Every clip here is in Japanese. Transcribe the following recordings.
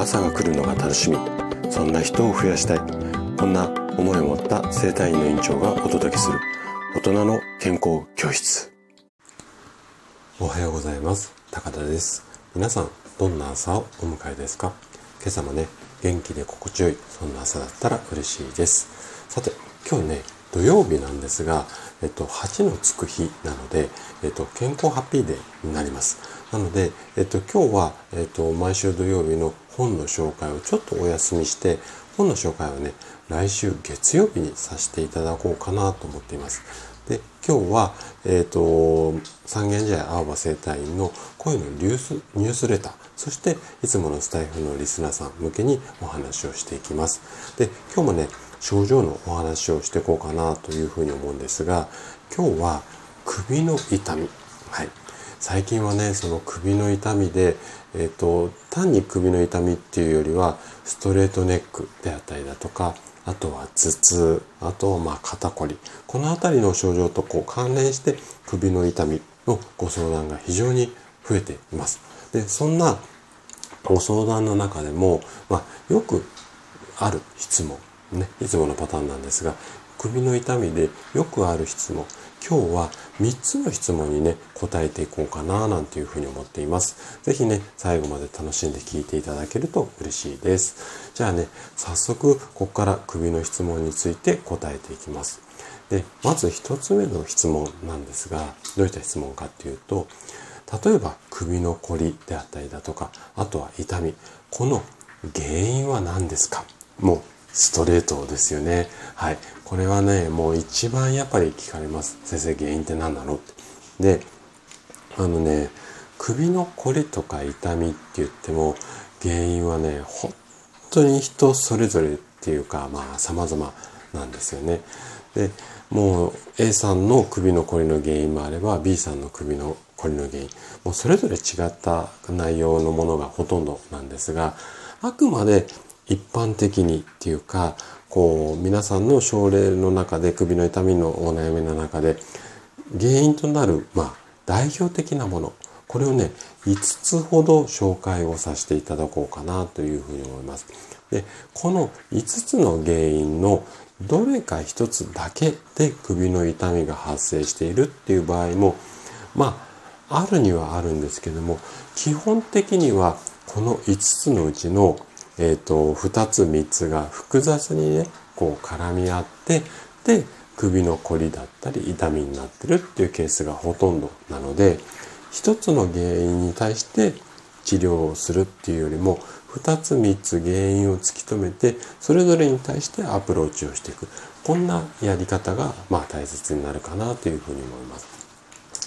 朝が来るのが楽しみ。そんな人を増やしたい。こんな思いを持った生体院の院長がお届けする。大人の健康教室。おはようございます。高田です。皆さんどんな朝をお迎えですか？今朝もね元気で心地よいそんな朝だったら嬉しいです。さて今日ね土曜日なんですが、えっと、8のつく日なので、えっと、健康ハッピーデーになります。なので、えっと、今日は、えっと、毎週土曜日の本の紹介をちょっとお休みして、本の紹介をね、来週月曜日にさせていただこうかなと思っています。で、今日は、えっ、と、三軒茶屋青葉生態院の声のニュースニュースレター、そしていつものスタイフのリスナーさん向けにお話をしていきます。で、今日もね、症状のお話をしていこうかなというふうに思うんですが、今日は首の痛み。はい。最近はね、その首の痛みで、えっ、ー、と、単に首の痛みっていうよりは、ストレートネックであったりだとか、あとは頭痛、あとはまあ肩こり。この辺りの症状とこう関連して首の痛みのご相談が非常に増えています。で、そんなご相談の中でも、まあ、よくある質問、ね、いつものパターンなんですが、首の痛みでよくある質問、今日は3つの質問にね、答えていこうかななんていうふうに思っています。ぜひね、最後まで楽しんで聞いていただけると嬉しいです。じゃあね、早速、ここから首の質問について答えていきます。で、まず1つ目の質問なんですが、どういった質問かっていうと、例えば首のこりであったりだとか、あとは痛み、この原因は何ですか？もうストレートですよね。はい。これはね、もう一番やっぱり聞かれます。先生、原因って何なの？って。で、あのね、首のこりとか痛みって言っても、原因はね、本当に人それぞれっていうか、まあ、様々なんですよね。で、もう A さんの首のこりの原因もあれば、B さんの首のこりの原因、もうそれぞれ違った内容のものがほとんどなんですが、あくまで一般的にっていうか、こう、皆さんの症例の中で、首の痛みのお悩みの中で、原因となる、まあ、代表的なもの、これをね、5つほど紹介をさせていただこうかなというふうに思います。で、この5つの原因のどれか1つだけで首の痛みが発生しているっていう場合も、まあ、あるにはあるんですけども、基本的にはこの5つのうちのえっ、ー、と、2つ3つが複雑にね、こう絡み合って、で、首のこりだったり痛みになってるっていうケースがほとんどなので、一つの原因に対して治療をするっていうよりも、2つ3つ原因を突き止めて、それぞれに対してアプローチをしていく。こんなやり方が、まあ大切になるかなというふうに思います。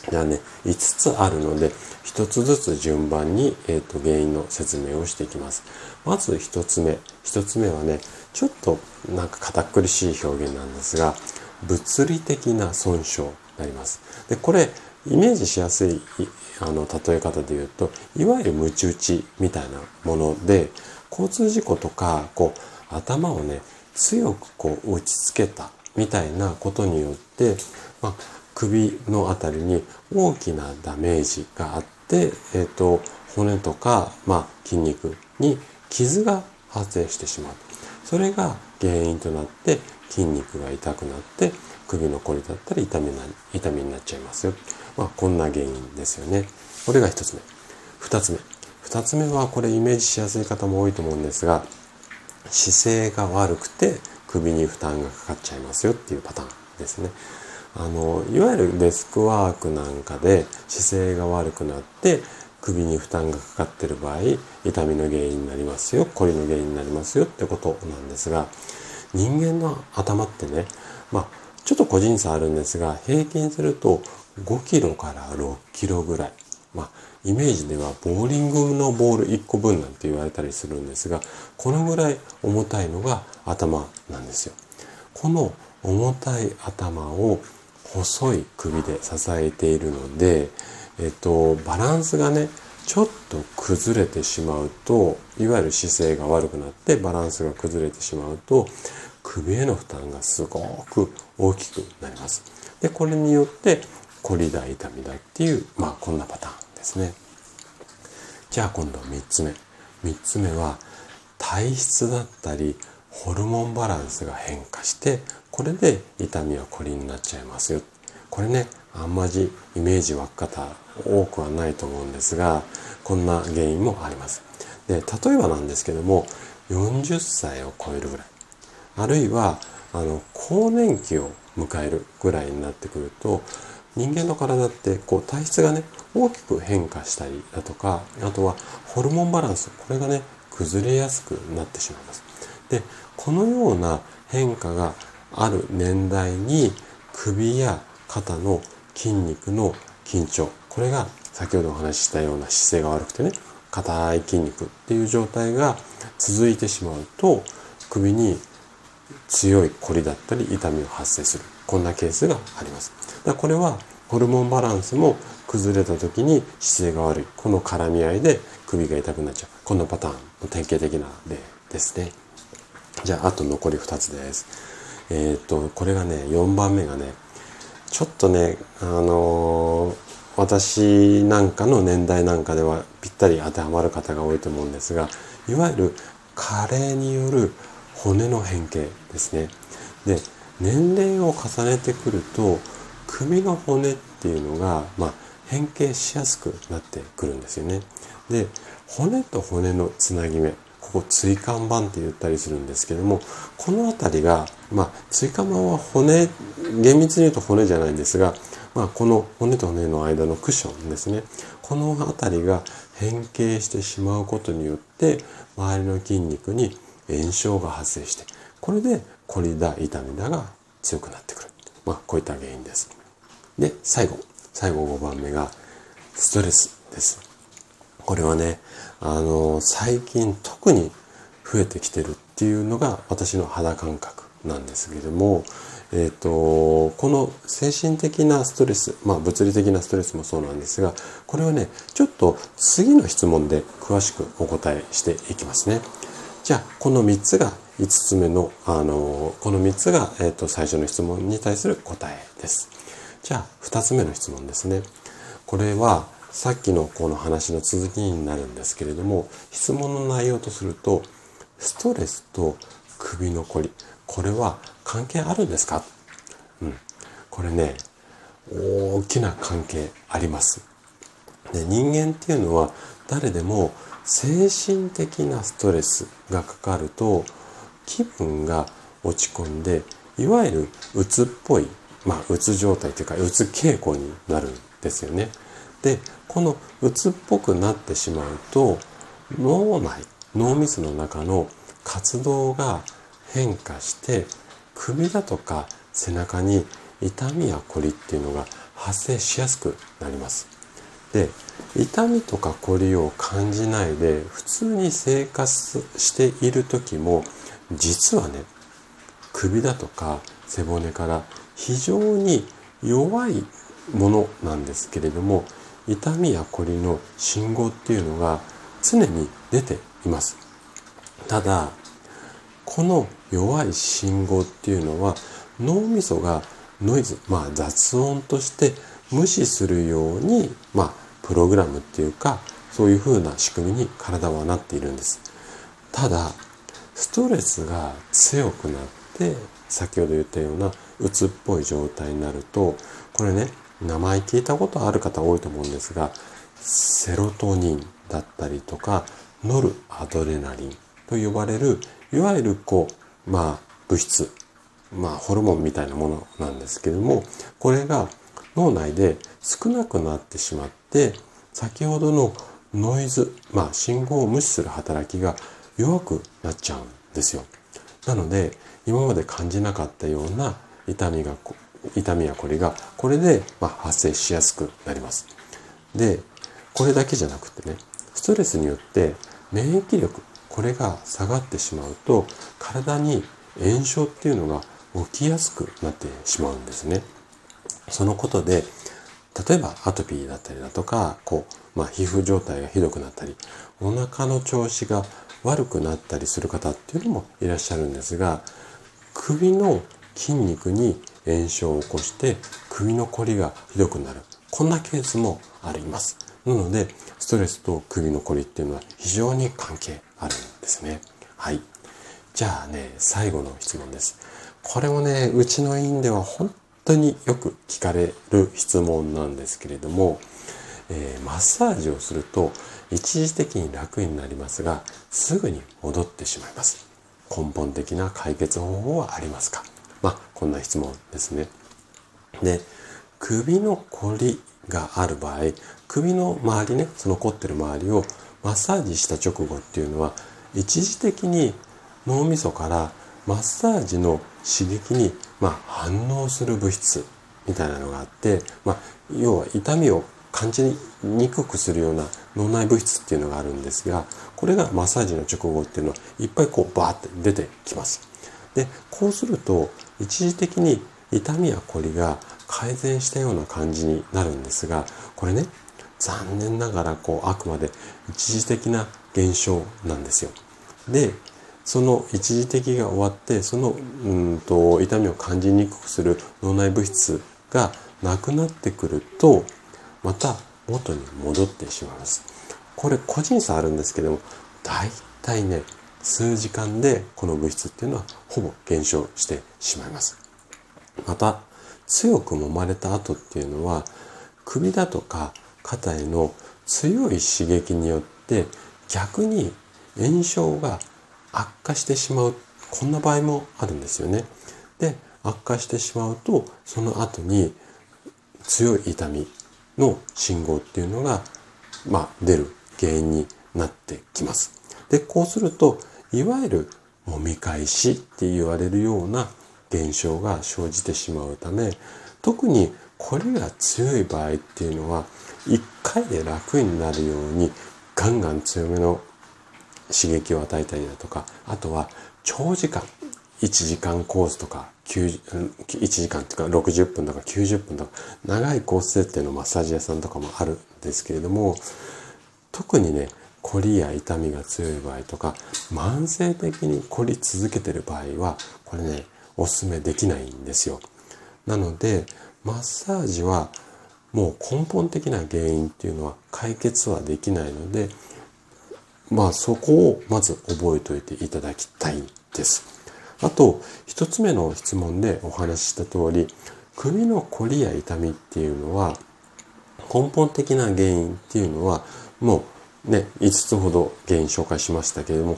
じゃあね、5つあるので、1つずつ順番に、えーと、原因の説明をしていきます。まず1つ目。1つ目はね、ちょっとなんか堅苦しい表現なんですが、物理的な損傷になります。で、これ、イメージしやすいあの例え方で言うと、いわゆるムチ打ちみたいなもので、交通事故とか、こう、頭をね、強くこう打ちつけたみたいなことによって、まあ、首のあたりに大きなダメージがあって、えっ、ー、と、骨とか、まあ、筋肉に傷が発生してしまう。それが原因となって筋肉が痛くなって首のこりだったり痛みな痛みになっちゃいますよ。まあ、こんな原因ですよね。これが一つ目。二つ目。二つ目はこれイメージしやすい方も多いと思うんですが、姿勢が悪くて首に負担がかかっちゃいますよっていうパターンですね。あのいわゆるデスクワークなんかで姿勢が悪くなって首に負担がかかってる場合痛みの原因になりますよこりの原因になりますよってことなんですが人間の頭ってねまあちょっと個人差あるんですが平均すると5キロから6キロぐらいまあイメージではボーリングのボール1個分なんて言われたりするんですがこのぐらい重たいのが頭なんですよ。この重たい頭を細い首で支えているので、えっと、バランスがね、ちょっと崩れてしまうと、いわゆる姿勢が悪くなってバランスが崩れてしまうと、首への負担がすごく大きくなります。で、これによって、こりだ、痛みだっていう、まあこんなパターンですね。じゃあ今度3つ目。3つ目は、体質だったりホルモンバランスが変化してこれで痛みはこりになっちゃいますよ。これねあんまりイメージ湧く方多くはないと思うんですがこんな原因もあります。で例えばなんですけども40歳を超えるぐらい。あるいはあの更年期を迎えるぐらいになってくると人間の体ってこう体質がね大きく変化したりだとかあとはホルモンバランスこれがね崩れやすくなってしまいます。でこのような変化がある年代に首や肩の筋肉の緊張。これが先ほどお話ししたような姿勢が悪くてね硬い筋肉っていう状態が続いてしまうと首に強い凝りだったり痛みを発生する。こんなケースがあります。だこれはホルモンバランスも崩れた時に姿勢が悪い。この絡み合いで首が痛くなっちゃう。このパターンの典型的な例ですね。じゃああと残り2つです。えっ、とこれがね4番目がねちょっとねあのー、私なんかの年代なんかではぴったり当てはまる方が多いと思うんですがいわゆる加齢による骨の変形ですねで年齢を重ねてくると首の骨っていうのが、まあ、変形しやすくなってくるんですよね。で骨と骨のつなぎ目ここ椎間板って言ったりするんですけどもこの辺りが、まあ、椎間板は骨厳密に言うと骨じゃないんですが、まあ、この骨と骨の間のクッションですね。この辺りが変形してしまうことによって周りの筋肉に炎症が発生してこれでコリだ痛みだが強くなってくる、まあ、こういった原因です。で最後最後5番目がストレスです。これはねあの最近特に増えてきてるっていうのが私の肌感覚。なんですけれども、えーと、この精神的なストレス、まあ、物理的なストレスもそうなんですがこれはねちょっと次の質問で詳しくお答えしていきますね。じゃあこの3つが5つ目の、あのこの3つが、えーと、最初の質問に対する答えです。じゃあ2つ目の質問ですね。これはさっきのこの話の続きになるんですけれども質問の内容とするとストレスと首のこりこれは関係あるんですか？うん。これね大きな関係あります。で人間っていうのは誰でも精神的なストレスがかかると気分が落ち込んでいわゆるうつっぽいまあうつ状態というかうつ傾向になるんですよね。でこのうつっぽくなってしまうと脳内脳みその中の活動が変化して首だとか背中に痛みやこりっていうのが発生しやすくなります。で痛みとかこりを感じないで普通に生活している時も実はね首だとか背骨から非常に弱いものなんですけれども痛みやこりの信号っていうのが常に出ていますただこの弱い信号っていうのは脳みそがノイズまあ雑音として無視するようにまあプログラムっていうかそういう風な仕組みに体はなっているんです。ただストレスが強くなって先ほど言ったようなうつっぽい状態になるとこれね名前聞いたことある方多いと思うんですがセロトニンだったりとかノルアドレナリンと呼ばれるいわゆるこうまあ物質まあホルモンみたいなものなんですけどもこれが脳内で少なくなってしまって先ほどのノイズ、まあ、信号を無視する働きが弱くなっちゃうんですよ。なので今まで感じなかったような痛みが痛みやこりがこれでま発生しやすくなります。でこれだけじゃなくてねストレスによって免疫力これが下がってしまうと体に炎症っていうのが起きやすくなってしまうんですね。そのことで例えばアトピーだったりだとかこう、まあ、皮膚状態がひどくなったりお腹の調子が悪くなったりする方っていうのもいらっしゃるんですが首の筋肉に炎症を起こして首のこりがひどくなるこんなケースもありますなのでストレスと首のこりっていうのは非常に関係あるんですねはい。じゃあね、最後の質問です。これもね、うちの院では本当によく聞かれる質問なんですけれども、えー、マッサージをすると一時的に楽になりますが、すぐに戻ってしまいます。根本的な解決方法はありますか？まあ、こんな質問ですね。で、首のこりがある場合、首の周りね、その凝ってる周りをマッサージした直後っていうのは、一時的に脳みそからマッサージの刺激に、まあ、反応する物質みたいなのがあって、まあ、要は痛みを感じにくくするような脳内物質っていうのがあるんですがこれがマッサージの直後っていうのはいっぱいこうバーって出てきます。でこうすると一時的に痛みやこりが改善したような感じになるんですがこれね残念ながらこうあくまで一時的な現象なんですよ。でその一時的が終わってそのうんと痛みを感じにくくする脳内物質がなくなってくるとまた元に戻ってしまいます。これ個人差あるんですけども大体ね数時間でこの物質っていうのはほぼ減少してしまいます。また強く揉まれた後っていうのは首だとか肩への強い刺激によって逆に炎症が悪化してしまうこんな場合もあるんですよね。で悪化してしまうとその後に強い痛みの信号っていうのが、まあ、出る原因になってきます。でこうするといわゆる揉み返しって言われるような現象が生じてしまうため特にこれが強い場合っていうのは一回で楽になるようにガンガン強めの刺激を与えたりだとかあとは長時間1時間コースとか1時間っていうか60分とか90分とか長いコース設定のマッサージ屋さんとかもあるんですけれども特にね凝りや痛みが強い場合とか慢性的に凝り続けてる場合はこれねおすすめできないんですよ。なのでマッサージはもう根本的な原因っていうのは解決はできないのでまあそこをまず覚えておいていただきたいです。あと一つ目の質問でお話しした通り首のこりや痛みっていうのは根本的な原因っていうのはもうね5つほど原因紹介しましたけれども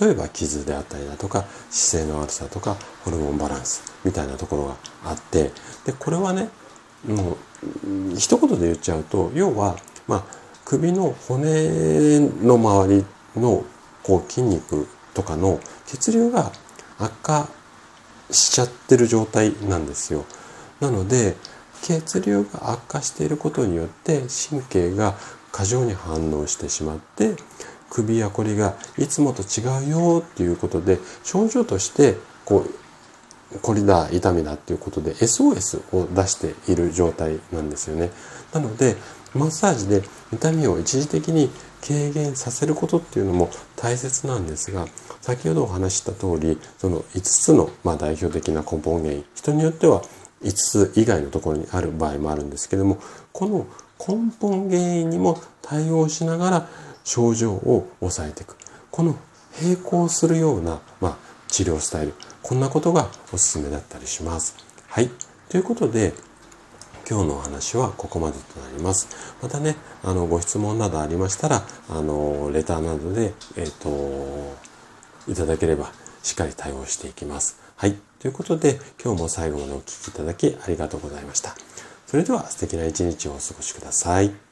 例えば傷であったりだとか姿勢の悪さとかホルモンバランスみたいなところがあってでこれはねもう一言で言っちゃうと要はまあ首の骨の周りのこう筋肉とかの血流が悪化しちゃってる状態なんですよ。なので血流が悪化していることによって神経が過剰に反応してしまって首やこりがいつもと違うよっていうことで症状としてこうこりだ痛みだっていうことで SOS を出している状態なんですよね。なのでマッサージで痛みを一時的に軽減させることっていうのも大切なんですが先ほどお話した通りその5つのまあ代表的な根本原因人によっては5つ以外のところにある場合もあるんですけどもこの根本原因にも対応しながら症状を抑えていくこの並行するような、まあ、治療スタイルこんなことがおすすめだったりします。はいということで今日のお話はここまでとなります。またね、あの、ご質問などありましたら、あの、レターなどで、えっ、ー、と、いただければしっかり対応していきます。はい。ということで、今日も最後までお聴きいただきありがとうございました。それでは素敵な一日をお過ごしください。